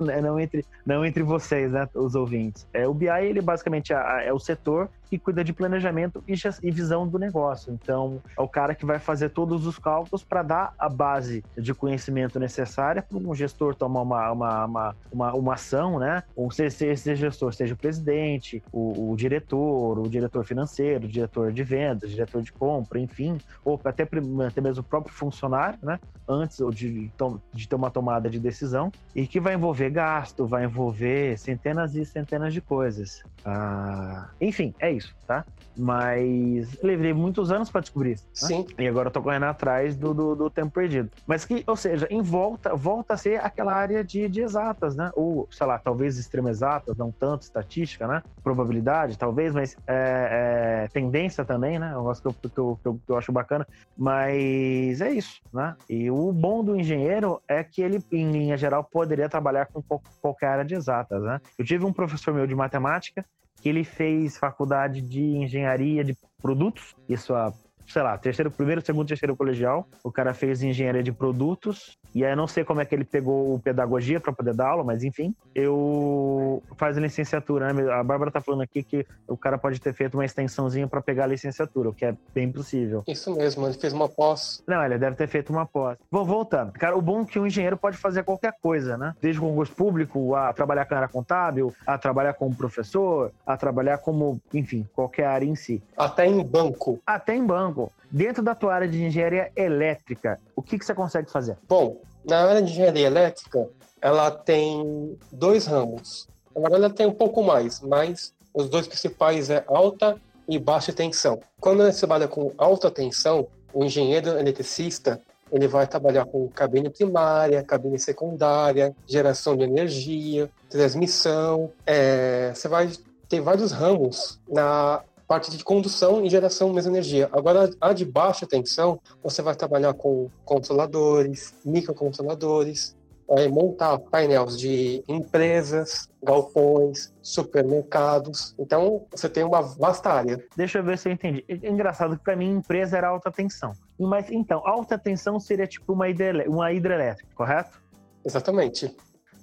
Não, entre, não entre vocês, né, os ouvintes. É, o BI, ele basicamente é, é o setor que cuida de planejamento e, visão do negócio. Então, é o cara que vai fazer todos os cálculos para dar a base de conhecimento necessária para um gestor tomar uma, uma, uma, uma, uma ação, né? Ou se esse gestor seja o presidente, o, o, diretor, o diretor financeiro, o diretor de vendas, diretor de compra, enfim, ou até, até mesmo o próprio funcionário, né? Antes de, de ter uma tomada de decisão, e que vai envolver gasto, vai envolver centenas e centenas de coisas. Ah, enfim, é isso isso, tá? Mas levei muitos anos para descobrir isso. né? Sim. E agora eu tô correndo atrás do, do, do tempo perdido. Mas que, ou seja, em volta, volta a ser aquela área de, de exatas, né? Ou, sei lá, talvez extrema exatas, não tanto estatística, né? Probabilidade, talvez, mas é, é, tendência também, né? É um negócio que eu, que, eu, que, eu, que eu acho bacana. Mas é isso, né? E o bom do engenheiro é que ele, em linha geral, poderia trabalhar com qual- qualquer área de exatas, né? Eu tive um professor meu de matemática ele fez faculdade de engenharia de produtos, isso há, sei lá, terceiro, primeiro, segundo, terceiro colegial. O cara fez engenharia de produtos, e aí eu não sei como é que ele pegou o pedagogia para poder dar aula, mas enfim, eu faz a licenciatura, né? A Bárbara tá falando aqui que o cara pode ter feito uma extensãozinha para pegar a licenciatura, o que é bem possível. Isso mesmo, ele fez uma pós. Não, ele deve ter feito uma pós. Vou voltando. Cara, o bom é que um engenheiro pode fazer qualquer coisa, né? Desde concurso público, a trabalhar com a área contábil, a trabalhar como professor, a trabalhar como, enfim, qualquer área em si. Até em banco. Até em banco. Dentro da tua área de engenharia elétrica, o que, que você consegue fazer? Bom, na área de engenharia elétrica, ela tem dois ramos. Verdade, ela tem um pouco mais, mas os dois principais é alta e baixa tensão. Quando você trabalha com alta tensão, o engenheiro eletricista ele vai trabalhar com cabine primária, cabine secundária, geração de energia, transmissão. É, você vai ter vários ramos na parte de condução e geração de energia. Agora, a de baixa tensão, você vai trabalhar com controladores, microcontroladores, vai montar painéis de empresas, galpões, supermercados. Então, você tem uma vasta área. Deixa eu ver se eu entendi. É engraçado que pra mim empresa era alta tensão. Mas então, alta tensão seria tipo uma, hidrelé- uma hidrelétrica, correto? Exatamente.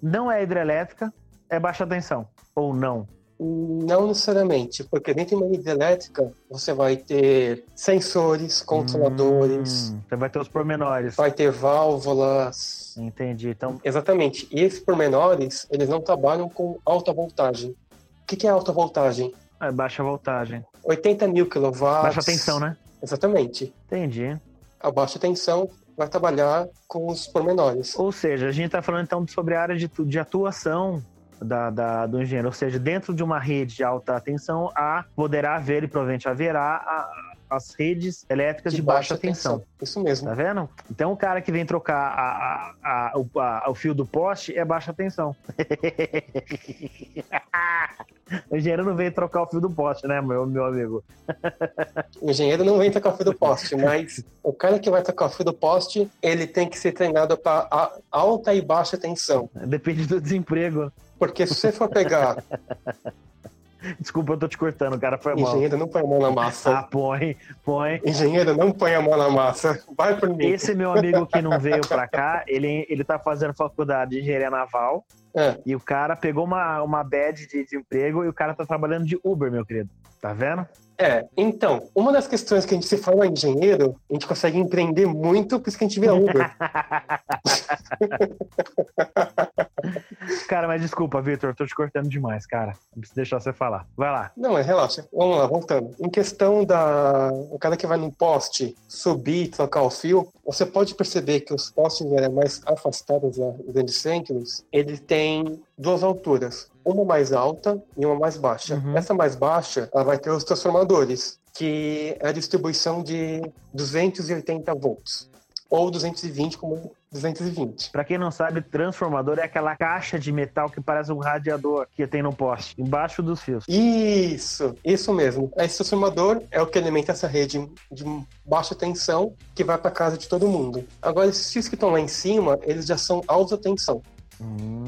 Não é hidrelétrica, é baixa tensão. Ou não? Não necessariamente, porque dentro de uma hidrelétrica você vai ter sensores, controladores, Hum, você vai ter os pormenores. vai ter válvulas. Entendi. Então, Exatamente. E esses pormenores, eles não trabalham com alta voltagem. O que é alta voltagem? é baixa voltagem. 80 mil quilowatts. Baixa tensão, né? Exatamente. Entendi. A baixa tensão vai trabalhar com os pormenores. Ou seja, a gente está falando então sobre a área de, de atuação da, da- do engenheiro. Ou seja, dentro de uma rede de alta tensão, há, poderá haver e provavelmente haverá a- as redes elétricas de, baixa, tensão. Isso mesmo. Tá vendo? Então o cara que vem trocar a- a- a- o, fio do poste é baixa tensão. o engenheiro não veio trocar o fio do poste, né, meu, meu amigo? O engenheiro não vem tocar o fio do poste, mas o cara que vai tocar o fio do poste, ele tem que ser treinado para alta e baixa tensão. Depende do desemprego. Porque se você for pegar, Desculpa, eu tô te cortando, cara, foi mal. engenheiro não põe a mão na Ah, massa. põe, põe. Engenheiro não põe a mão na massa. Vai por mim. Esse meu amigo que não veio pra cá, ele, ele tá fazendo faculdade de engenharia naval É, e o cara pegou uma, uma badge de desemprego e o cara tá trabalhando de Uber, meu querido. Tá vendo? É, então, uma das questões que a gente se forma engenheiro, a gente consegue empreender muito, por isso que a gente vira Uber. Cara, mas desculpa, Vitor, eu tô te cortando demais, cara. Não preciso deixar você falar. Vai lá. Não, é, relaxa. Vamos lá, voltando. Em questão da. O cara que vai num poste subir e trocar o fio, você pode perceber que os postes né, mais afastados da grandes centros, ele tem duas alturas. Uma mais alta e uma mais baixa. Uhum. Essa mais baixa, ela vai ter os transformadores, que é a distribuição de 280 volts. Ou 220 como 220. Pra quem não sabe, transformador é aquela caixa de metal que parece um radiador que tem no poste, embaixo dos fios. Isso, isso mesmo. Esse transformador é o que alimenta essa rede de baixa tensão que vai para casa de todo mundo. Agora, esses fios que estão lá em cima, eles já são alta tensão. Hum.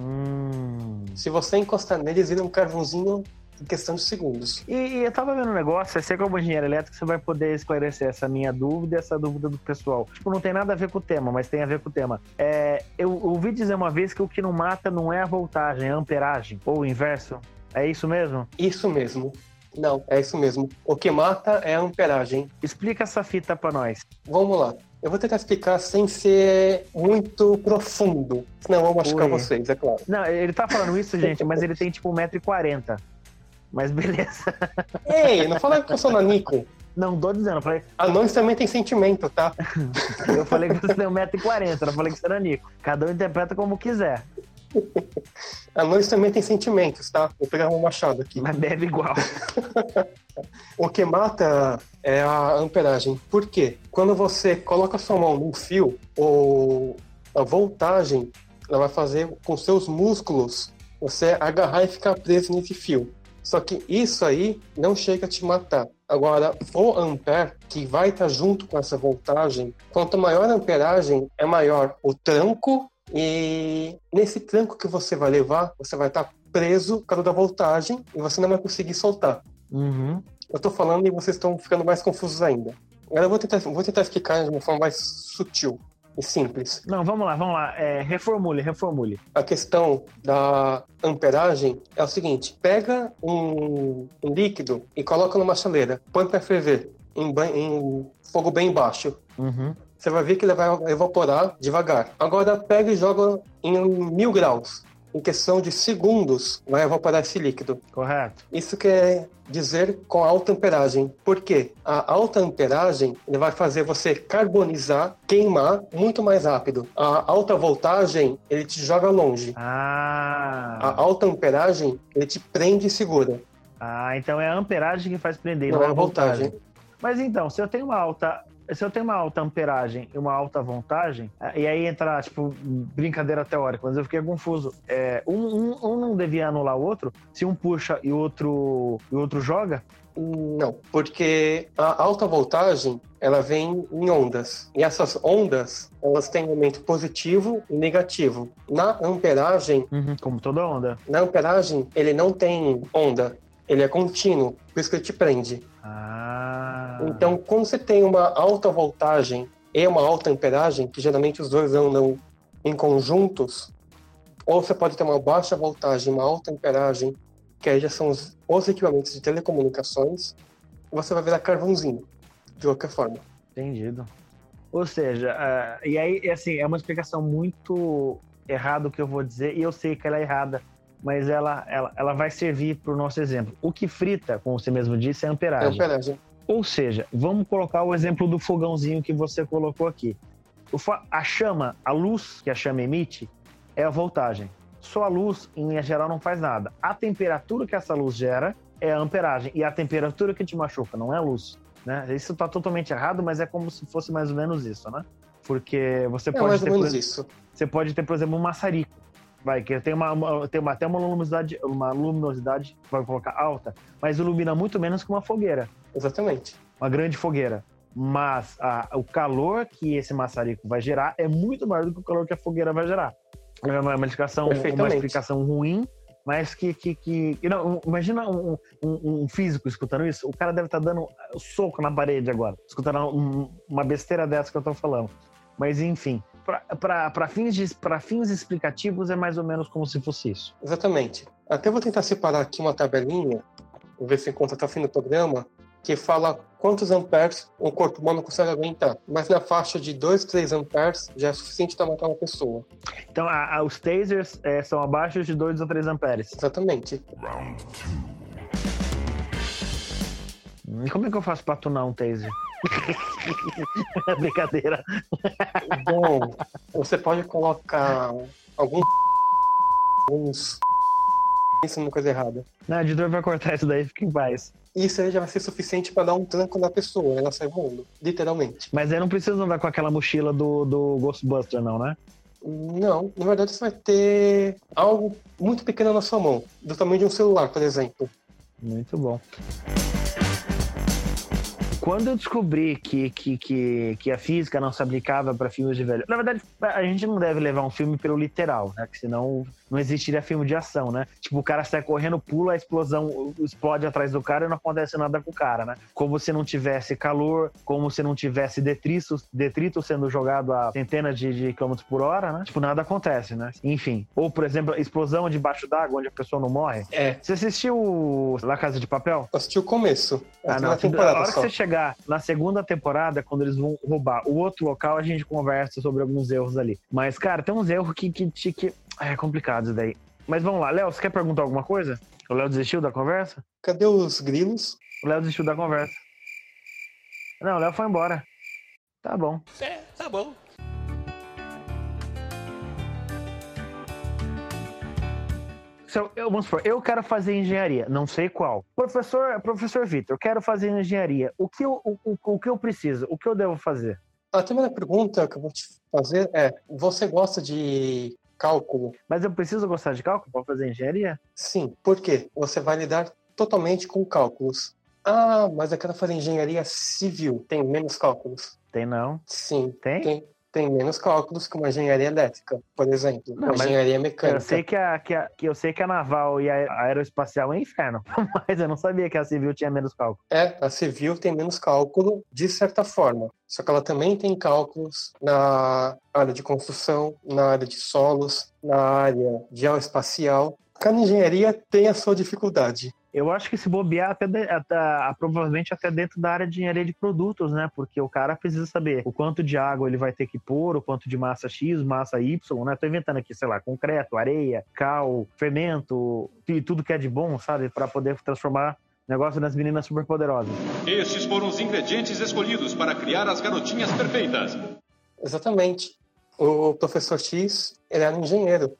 Se você encostar neles, vira um carvãozinho em questão de segundos. E, e eu tava vendo um negócio, você como engenheiro elétrico, você vai poder esclarecer essa minha dúvida e essa dúvida do pessoal. Tipo, não tem nada a ver com o tema, mas tem a ver com o tema. É, eu ouvi dizer uma vez que o que não mata não é a voltagem, é a amperagem. Ou o inverso. É isso mesmo? Isso mesmo. Não, é isso mesmo. O que mata é a amperagem. Explica essa fita pra nós. Vamos lá. Eu vou tentar explicar sem ser muito profundo, senão eu vou machucar Ui. vocês, é claro. Não, ele tá falando isso, gente, mas ele tem tipo 1,40m. Mas beleza. Ei, não fala que eu sou nanico. Não, tô dizendo, eu falei, Anões também têm sentimento, tá? eu falei que você tem 1,40m, eu não falei que você era Nico. Cada um interpreta como quiser, Anões também têm sentimentos, tá? Vou pegar um machado aqui. mas bebe igual. O que mata é a amperagem. Por quê? Quando você coloca sua mão num fio, o... a voltagem ela vai fazer com seus músculos você agarrar e ficar preso nesse fio. Só que isso aí não chega a te matar. Agora, o ampere, que vai estar junto com essa voltagem, quanto maior a amperagem, é maior o tranco e nesse tranco que você vai levar, você vai estar preso por causa da voltagem e você não vai conseguir soltar. Uhum. Eu tô falando e vocês estão ficando mais confusos ainda. Agora eu vou tentar, vou tentar explicar de uma forma mais sutil e simples. Não, vamos lá, vamos lá. É, reformule, reformule. A questão da amperagem é o seguinte: pega um, um líquido e coloca numa chaleira, põe para ferver em, em fogo bem baixo. Uhum. Você vai ver que ele vai evaporar devagar. Agora pega e joga em mil graus. Em questão de segundos, vai evaporar esse líquido. Correto. Isso quer dizer com alta amperagem. Por quê? A alta amperagem ele vai fazer você carbonizar, queimar muito mais rápido. A alta voltagem ele te joga longe. Ah. A alta amperagem ele te prende e segura. Ah, então é a amperagem que faz prender, Não não, é é a a voltagem. voltagem. Mas então, se eu tenho uma alta. Se eu tenho uma alta amperagem e uma alta voltagem, eh, e aí entra, tipo, brincadeira teórica, mas eu fiquei confuso. É, um, um, um não devia anular o outro? Se um puxa e o outro, e o outro joga? Não, porque a alta voltagem ela vem em ondas. E essas ondas, elas têm elemento positivo e negativo. Na amperagem, Como toda onda. na amperagem, ele não tem onda, ele é contínuo, por isso que ele te prende. Ah. Então, quando você tem uma alta voltagem e uma alta amperagem, que geralmente os dois andam em conjuntos, ou você pode ter uma baixa voltagem, uma alta amperagem, que aí já são os, os equipamentos de telecomunicações, você vai virar carvãozinho, de qualquer forma. Entendido. Ou seja, ah, e aí, assim, é uma explicação muito errada o que eu vou dizer, e eu sei que ela é errada, mas ela, ela, ela vai servir para o nosso exemplo. O que frita, como você mesmo disse, é a É amperagem. amperagem. Ou seja, vamos colocar o exemplo do fogãozinho que você colocou aqui. A chama, a luz que a chama emite, é a voltagem. Só a luz, em linha geral, não faz nada. A temperatura que essa luz gera é a amperagem. E a temperatura que te machuca, não é a luz. Né? Isso está totalmente errado, mas é como se fosse mais ou menos isso, né? Porque você É pode mais ter, ou por menos exemplo, isso. você pode ter, por exemplo, um maçarico. Vai, que tem uma, uma- tem uma, até uma luminosidade, uma luminosidade, vai colocar alta, mas ilumina muito menos que uma fogueira Exatamente. uma grande fogueira. Mas a- o calor que esse maçarico vai gerar é muito maior do que o calor que a fogueira vai gerar. É uma, uma explicação, uma explicação ruim, mas que. que, que não, imagina um, um- um físico escutando isso. O cara deve estar dando um soco na parede agora, escutando um- uma besteira dessa que eu tô falando. Mas enfim, para fins, pra fins explicativos é mais ou menos como se fosse isso. Exatamente. Até vou tentar separar aqui uma tabelinha, vou ver se encontra até o fim do programa, que fala quantos amperes o corpo humano consegue aguentar. Mas na faixa de 2, 3 amperes já é suficiente para matar uma pessoa. Então, a- a- os tasers é, são abaixo de 2 ou 3 amperes. Exatamente. E como é que eu faço pra tunar um taser? Brincadeira. Bom, você pode colocar algum alguns pensando coisa errada. Não, o editor vai cortar isso daí, fica em paz. Isso aí já vai ser suficiente para dar um tranco na pessoa, ela sai voando, literalmente. Mas aí não precisa andar com aquela mochila do, do Ghostbuster, não, né? Não, na verdade você vai ter algo muito pequeno na sua mão, do tamanho de um celular, por exemplo. Muito bom. Quando eu descobri que, que, que, que a física não se aplicava para filmes de velho. Na verdade, a gente não deve levar um filme pelo literal, né? Que senão não existiria filme de ação, né? Tipo, o cara sai correndo, pula, a explosão explode atrás do cara e não acontece nada com o cara, né? Como se não tivesse calor, como se não tivesse detrito, detrito sendo jogado a centenas de, de quilômetros por hora, né? Tipo, nada acontece, né? Enfim. Ou, por exemplo, explosão debaixo d'água, onde a pessoa não morre. É, Você assistiu La Casa de Papel? eu assisti o começo. Ah, a não. temporada A hora que só. você chegar na segunda temporada, quando eles vão roubar o outro local, a gente conversa sobre alguns erros ali. Mas, cara, tem uns erros que, que, que, que- é complicado isso daí. Mas vamos lá, Léo, você quer perguntar alguma coisa? O Léo desistiu da conversa? Cadê os grilos? O Léo desistiu da conversa. Não, o Léo foi embora. Tá bom. É, tá bom. Eu, eu- vamos supor, eu quero fazer engenharia, não sei qual. Professor, professor Vitor, eu quero fazer engenharia. O que eu, o, o, o que eu preciso? O que eu devo fazer? A primeira pergunta que eu vou te fazer é: você gosta de cálculo? Mas eu preciso gostar de cálculo para fazer engenharia? Sim. Por quê? Você vai lidar totalmente com cálculos. Ah, mas eu quero fazer engenharia civil. Tem menos cálculos? Tem não? Sim. Tem? Tem, tem menos cálculos que uma engenharia elétrica, por exemplo. Não, uma engenharia mecânica. Eu sei que a, que, a, que eu sei que a naval e a aeroespacial é inferno, mas eu não sabia que a civil tinha menos cálculo. É, a civil tem menos cálculo, de certa forma. Só que ela também tem cálculos na área de construção, na área de solos, na área de aeroespacial. Cada engenharia tem a sua dificuldade. Eu acho que se bobear até, de- até- provavelmente até dentro da área de engenharia de produtos, né? Porque o cara precisa saber o quanto de água ele vai ter que pôr, o quanto de massa X, massa Y, né? Tô inventando aqui, sei lá, concreto, areia, cal, fermento, e tudo que é de bom, sabe? Para poder transformar negócio nas meninas superpoderosas. Estes foram os ingredientes escolhidos para criar as garotinhas perfeitas. Exatamente. O professor X, ele era um engenheiro.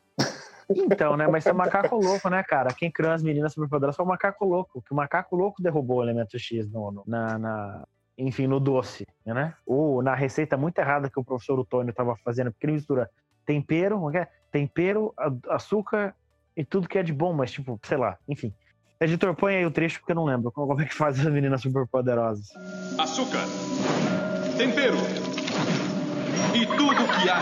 Então, né? Mas é macaco louco, né, cara? Quem criou as meninas superpoderosas foi o macaco louco. Que o macaco louco derrubou o elemento X no, no- na, na- enfim, no doce, né? Ou na receita muito errada que o professor Otônio estava fazendo, porque ele mistura tempero, é é? tempero, açúcar e tudo que é de bom, mas tipo, sei lá, enfim. Editor, põe aí o trecho porque eu não lembro como é que faz as meninas superpoderosas. Açúcar, tempero e tudo que há.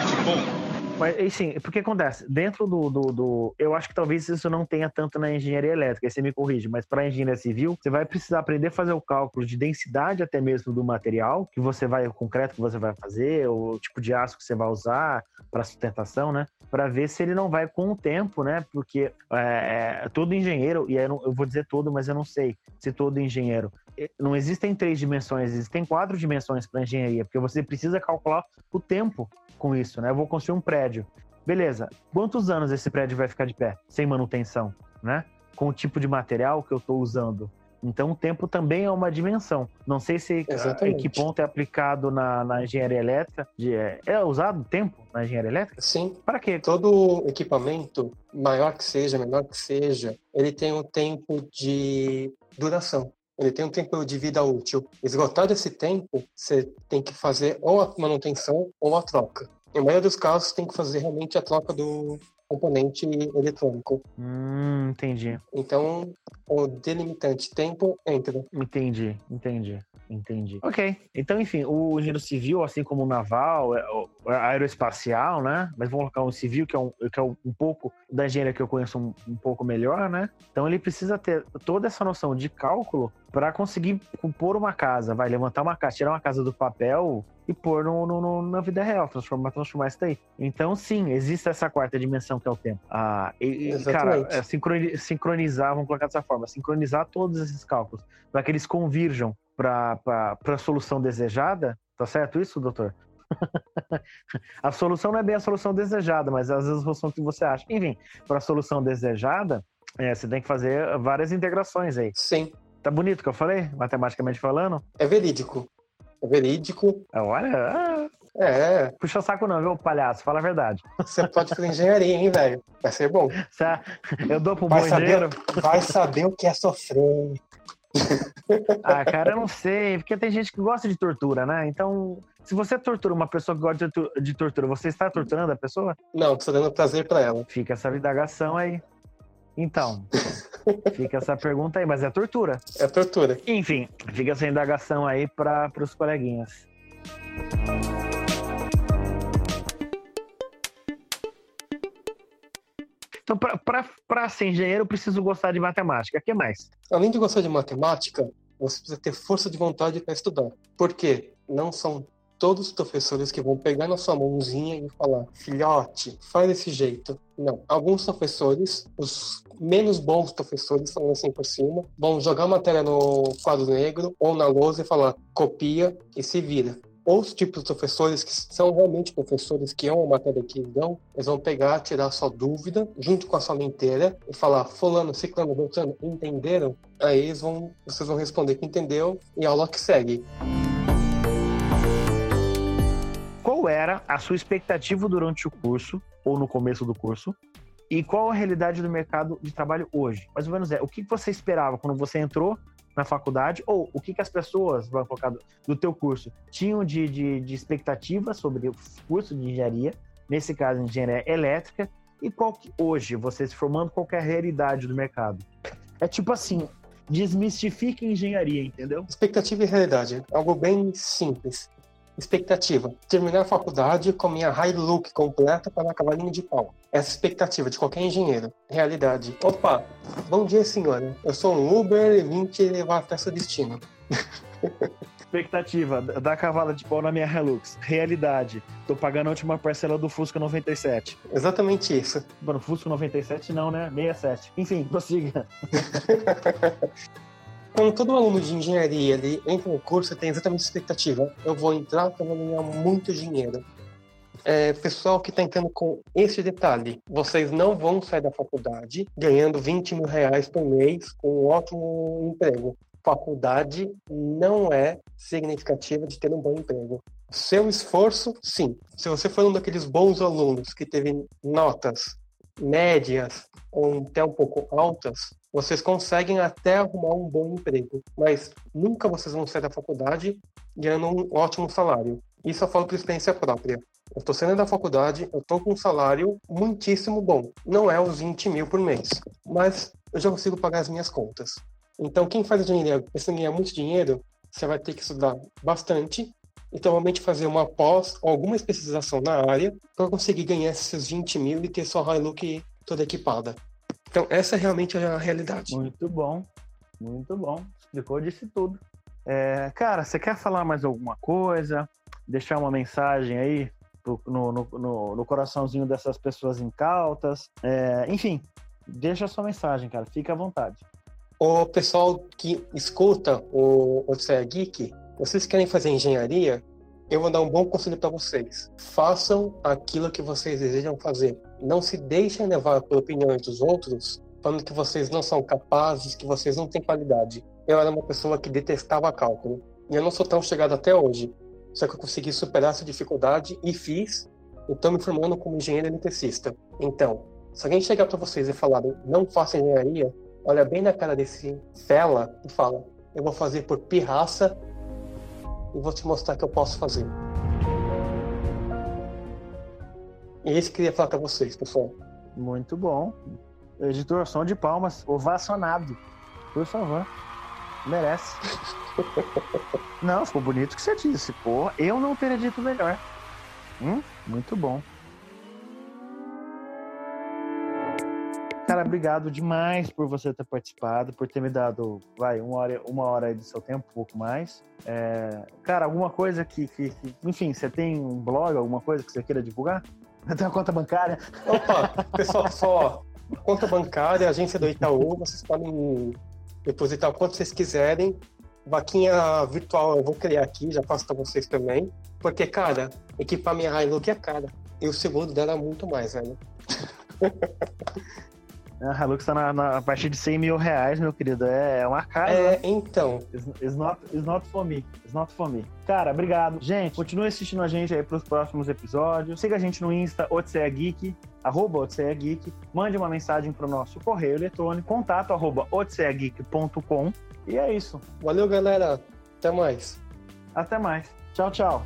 Mas, assim, porque acontece? Dentro do, do, do- Eu acho que talvez isso não tenha tanto na engenharia elétrica, aí você me corrige, mas para engenharia civil, você vai precisar aprender a fazer o cálculo de densidade até mesmo do material que você vai, o concreto que você vai fazer, o tipo de aço que você vai usar para sustentação, né? Para ver se ele não vai com o tempo, né? Porque é, é, todo engenheiro, e eu, não- eu vou dizer todo, mas eu não sei se todo engenheiro. Não existem três dimensões, existem quatro dimensões para engenharia, porque você precisa calcular o tempo com isso, né? Eu vou construir um prédio. Beleza. Quantos anos esse prédio vai ficar de pé, sem manutenção, né? Com o tipo de material que eu estou usando. Então, o tempo também é uma dimensão. Não sei se em Exatamente. que ponto é aplicado na, na engenharia elétrica. De, é, é usado tempo na engenharia elétrica? Sim, Para quê? todo equipamento, maior que seja, menor que seja, ele tem um tempo de duração. Ele tem um tempo de vida útil. Esgotado esse tempo, você tem que fazer ou a manutenção ou a troca. Em maioria dos casos, tem que fazer realmente a troca do componente eletrônico. Hum, entendi. Então, o delimitante tempo entra. Entendi, entendi, entendi. Ok. Então, enfim, o engenheiro civil, assim como o naval, é, o aeroespacial, né? Mas vamos colocar um civil, que é um, que é um um pouco da engenharia que eu conheço um, um pouco melhor, né? Então, ele precisa ter toda essa noção de cálculo para conseguir pôr uma casa, vai levantar uma casa, tirar uma casa do papel e pôr no, no- no- na vida real, transformar, transformar isso daí. Então, sim, existe essa quarta dimensão que é o tempo. Ah, e, e, cara, Exatamente. é, sincroni- sincronizar, vamos colocar dessa forma, sincronizar todos esses cálculos para que eles convirjam para a solução desejada, tá certo isso, doutor? a solução não é bem a solução desejada, mas às vezes a solução que você acha. Enfim, para a solução desejada, é, você tem que fazer várias integrações aí. Sim, Tá bonito o que eu falei, matematicamente falando? é verídico. É verídico. Ah, Olha, ah, É, puxa saco não, viu, palhaço? Fala a verdade. você pode fazer engenharia, hein, velho? Vai ser bom. Você- Eu dou pro Vai bom saber, vai saber o que é sofrer. Ah, cara, eu não sei, porque tem gente que gosta de tortura, né? Então, se você tortura uma pessoa que gosta de tortu- de tortura, você está torturando a pessoa? Não, tô dando prazer pra ela. Fica essa indagação aí. Então, fica essa pergunta aí, mas é tortura. É tortura. Enfim, fica essa indagação aí para os coleguinhas. Então, para ser engenheiro, eu preciso gostar de matemática. O que mais? Além de gostar de matemática, você precisa ter força de vontade para estudar. Por quê? Não são todos os professores que vão pegar na sua mãozinha e falar, filhote, faz desse jeito. Não. Alguns professores, os menos bons professores, falando assim por cima, vão jogar a matéria no quadro negro ou na lousa e falar, copia e se vira. Outros tipos de professores que são realmente professores que amam a matéria que eles dão, eles vão pegar, tirar a sua dúvida, junto com a sala inteira, e falar, fulano, ciclano, beltrano, entenderam? Aí eles vão, vocês vão responder que entendeu, e a aula que segue. Era a sua expectativa durante o curso, ou no começo do curso, E qual a realidade do mercado de trabalho hoje? Mais ou menos é, o que você esperava quando você entrou na faculdade, ou o que, que as pessoas, do, teu curso, tinham de, de, de expectativa sobre o curso de engenharia, nesse caso, engenharia elétrica, e qual que hoje, você se formando, qual que é a realidade do mercado? É tipo assim, desmistifique engenharia, entendeu? Expectativa e realidade. Algo bem simples. Expectativa. Terminar a faculdade com minha high look completa para cavalinho de pau. Essa expectativa de qualquer engenheiro. Realidade. Opa, bom dia, senhora. Eu sou um Uber e vim te levar até seu destino. Expectativa, da cavala de pau na minha Hilux. Realidade, tô pagando a última parcela do Fusca 97. Exatamente isso. Mano, Fusca 97 não, né? 67. Enfim, prossiga. Quando todo aluno de engenharia ele entra no curso, tem exatamente expectativa. Eu vou entrar para ganhar muito dinheiro. É, pessoal que está entrando com esse detalhe, vocês não vão sair da faculdade ganhando 20 mil reais por mês com um ótimo emprego. Faculdade não é significativa de ter um bom emprego. Seu esforço, sim. Se você for um daqueles bons alunos que teve notas médias ou até um pouco altas, vocês conseguem até arrumar um bom emprego, mas nunca vocês vão sair da faculdade ganhando um ótimo salário. Isso eu falo por experiência própria. Eu estou saindo da faculdade, eu estou com um salário muitíssimo bom. Não é os 20 mil por mês, mas eu já consigo pagar as minhas contas. Então, quem faz engenharia pensando em ganhar muito dinheiro, você vai ter que estudar bastante e provavelmente fazer uma pós ou alguma especialização na área para conseguir ganhar esses 20 mil e ter sua Hilux toda equipada. Então, essa é realmente a realidade. Muito bom, muito bom. Explicou, disse tudo. É, cara, você quer falar mais alguma coisa? Deixar uma mensagem aí pro, no, no, no, no, coraçãozinho dessas pessoas incautas? É, enfim, deixa a sua mensagem, cara. Fica à vontade. O pessoal que escuta o Odisseia Geek, vocês querem fazer engenharia? Eu vou dar um bom conselho para vocês. Façam aquilo que vocês desejam fazer. Não se deixem levar por opiniões dos outros, falando que vocês não são capazes, que vocês não têm qualidade. Eu era uma pessoa que detestava cálculo. E eu não sou tão chegado até hoje. Só que eu consegui superar essa dificuldade e fiz. E estou me formando como engenheiro eletricista. Então, se alguém chegar para vocês e falar não faça engenharia, olha bem na cara desse fela e fala: eu vou fazer por pirraça e vou te mostrar que eu posso fazer. E é isso que eu queria falar para vocês, pessoal. Muito bom. Editor, som de palmas, ovacionado. Por favor. Merece. não, ficou bonito o que você disse. Pô, eu não teria dito melhor. Hum, muito bom. Cara, obrigado demais por você ter participado, por ter me dado, vai, uma hora, uma hora do seu tempo, um pouco mais. É, cara, alguma coisa que, que, que, Enfim, você tem um blog, alguma coisa que você queira divulgar? Tem uma conta bancária? Opa, pessoal, só conta bancária, agência do Itaú, vocês podem depositar o quanto vocês quiserem. Vaquinha virtual eu vou criar aqui, já passo para vocês também. Porque, cara, equipar minha Hilux é cara. E o segundo dela é muito mais, velho. A Hilux tá na, na, a partir de 100 mil reais, meu querido. É, é uma cara. É, então. It's, it's, not, it's not for me. It's not for me. Cara, obrigado. Gente, continue assistindo a gente aí pros próximos episódios. Siga a gente no Insta, Odisseia Geek, arroba Odisseia Geek. Mande uma mensagem pro nosso correio eletrônico, contato arroba odisseiageek.com. E é isso. Valeu, galera. Até mais. Até mais. Tchau, tchau.